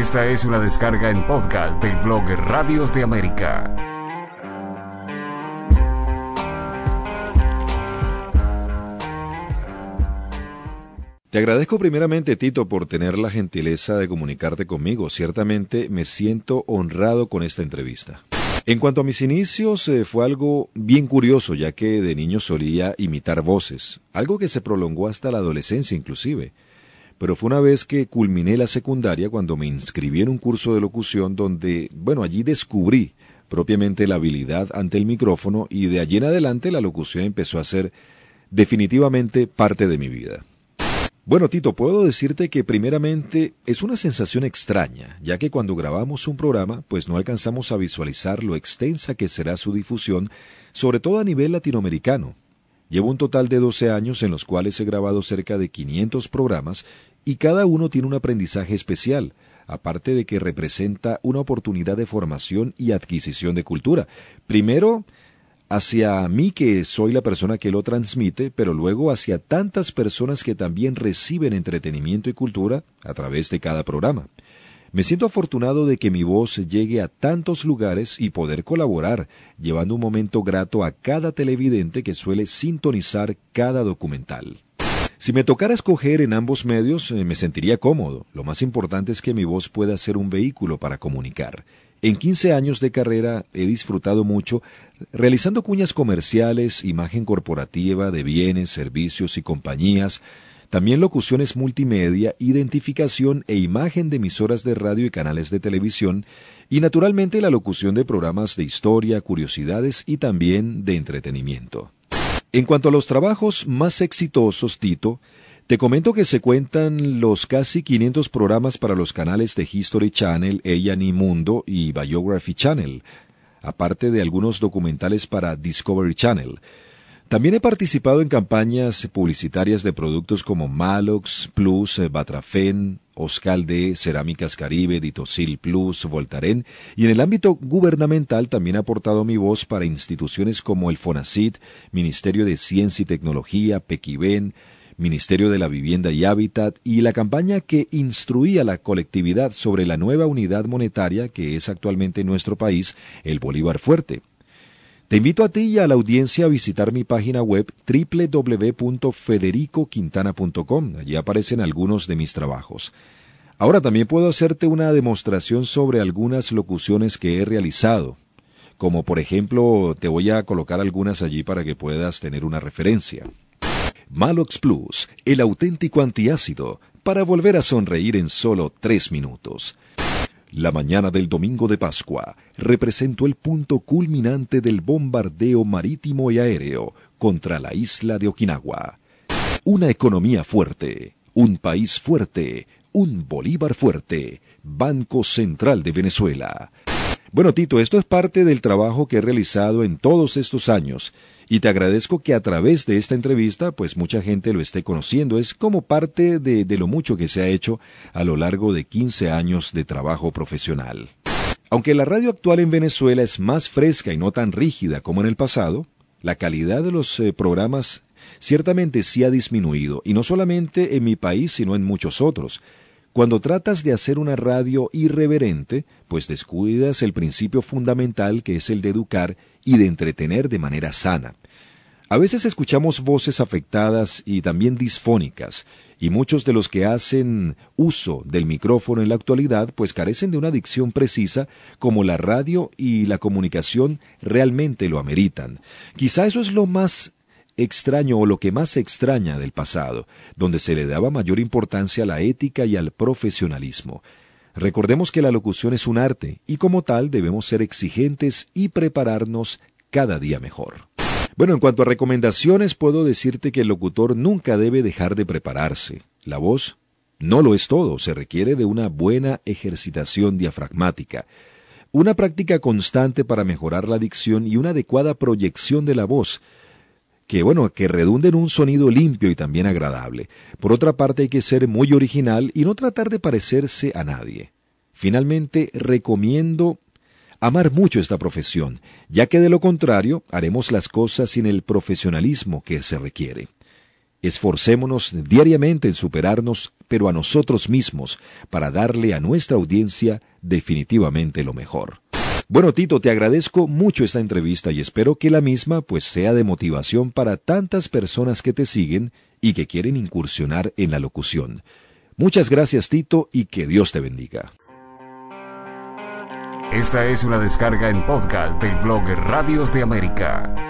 Esta es una descarga en podcast del blog Radios de América. Te agradezco primeramente, Tito, por tener la gentileza de comunicarte conmigo. Ciertamente me siento honrado con esta entrevista. En cuanto a mis inicios, eh, fue algo bien curioso, ya que de niño solía imitar voces, algo que se prolongó hasta la adolescencia inclusive. Pero fue una vez que culminé la secundaria cuando me inscribí en un curso de locución donde, bueno, allí descubrí propiamente la habilidad ante el micrófono y de allí en adelante la locución empezó a ser definitivamente parte de mi vida. Bueno, Tito, puedo decirte que primeramente es una sensación extraña, ya que cuando grabamos un programa, pues no alcanzamos a visualizar lo extensa que será su difusión, sobre todo a nivel latinoamericano. Llevo un total de 12 años en los cuales he grabado cerca de 500 programas y cada uno tiene un aprendizaje especial, aparte de que representa una oportunidad de formación y adquisición de cultura. Primero, hacia mí que soy la persona que lo transmite, pero luego hacia tantas personas que también reciben entretenimiento y cultura a través de cada programa. Me siento afortunado de que mi voz llegue a tantos lugares y poder colaborar, llevando un momento grato a cada televidente que suele sintonizar cada documental. Si me tocara escoger en ambos medios, eh, me sentiría cómodo. Lo más importante es que mi voz pueda ser un vehículo para comunicar. En 15 años de carrera he disfrutado mucho realizando cuñas comerciales, imagen corporativa de bienes, servicios y compañías, también locuciones multimedia, identificación e imagen de emisoras de radio y canales de televisión, y naturalmente la locución de programas de historia, curiosidades y también de entretenimiento. En cuanto a los trabajos más exitosos, Tito, te comento que se cuentan los casi 500 programas para los canales de History Channel, A&E Mundo y Biography Channel, aparte de algunos documentales para Discovery Channel. También he participado en campañas publicitarias de productos como Malox Plus, Batrafen, Oscalde, Cerámicas Caribe, Ditosil Plus, Voltaren, y en el ámbito gubernamental también he aportado mi voz para instituciones como el FONACIT, Ministerio de Ciencia y Tecnología, Pequiven, Ministerio de la Vivienda y Hábitat, y la campaña que instruía a la colectividad sobre la nueva unidad monetaria que es actualmente en nuestro país, el Bolívar Fuerte. Te invito a ti y a la audiencia a visitar mi página web www.federicoquintana.com. Allí aparecen algunos de mis trabajos. Ahora también puedo hacerte una demostración sobre algunas locuciones que he realizado. Como por ejemplo, te voy a colocar algunas allí para que puedas tener una referencia. Malox Plus, el auténtico antiácido, para volver a sonreír en solo tres minutos. La mañana del domingo de Pascua representó el punto culminante del bombardeo marítimo y aéreo contra la isla de Okinawa. Una economía fuerte, un país fuerte, un Bolívar fuerte, Banco Central de Venezuela. Bueno, Tito, esto es parte del trabajo que he realizado en todos estos años y te agradezco que a través de esta entrevista pues mucha gente lo esté conociendo. Es como parte de, de lo mucho que se ha hecho a lo largo de 15 años de trabajo profesional. Aunque la radio actual en Venezuela es más fresca y no tan rígida como en el pasado, la calidad de los eh, programas ciertamente sí ha disminuido, y no solamente en mi país, sino en muchos otros. Cuando tratas de hacer una radio irreverente, pues descuidas el principio fundamental que es el de educar y de entretener de manera sana. A veces escuchamos voces afectadas y también disfónicas, y muchos de los que hacen uso del micrófono en la actualidad pues carecen de una dicción precisa como la radio y la comunicación realmente lo ameritan. Quizá eso es lo más extraño o lo que más extraña del pasado, donde se le daba mayor importancia a la ética y al profesionalismo. Recordemos que la locución es un arte y como tal debemos ser exigentes y prepararnos cada día mejor. Bueno, en cuanto a recomendaciones, puedo decirte que el locutor nunca debe dejar de prepararse. La voz No lo es todo, se requiere de una buena ejercitación diafragmática, una práctica constante para mejorar la dicción y una adecuada proyección de la voz, que bueno, que redunde en un sonido limpio y también agradable. Por otra parte hay que ser muy original y no tratar de parecerse a nadie. Finalmente, recomiendo amar mucho esta profesión, ya que de lo contrario haremos las cosas sin el profesionalismo que se requiere. Esforcémonos diariamente en superarnos, pero a nosotros mismos, para darle a nuestra audiencia definitivamente lo mejor. Bueno, Tito, te agradezco mucho esta entrevista y espero que la misma pues sea de motivación para tantas personas que te siguen y que quieren incursionar en la locución. Muchas gracias, Tito, y que Dios te bendiga. Esta es una descarga en podcast del blog Radios de América.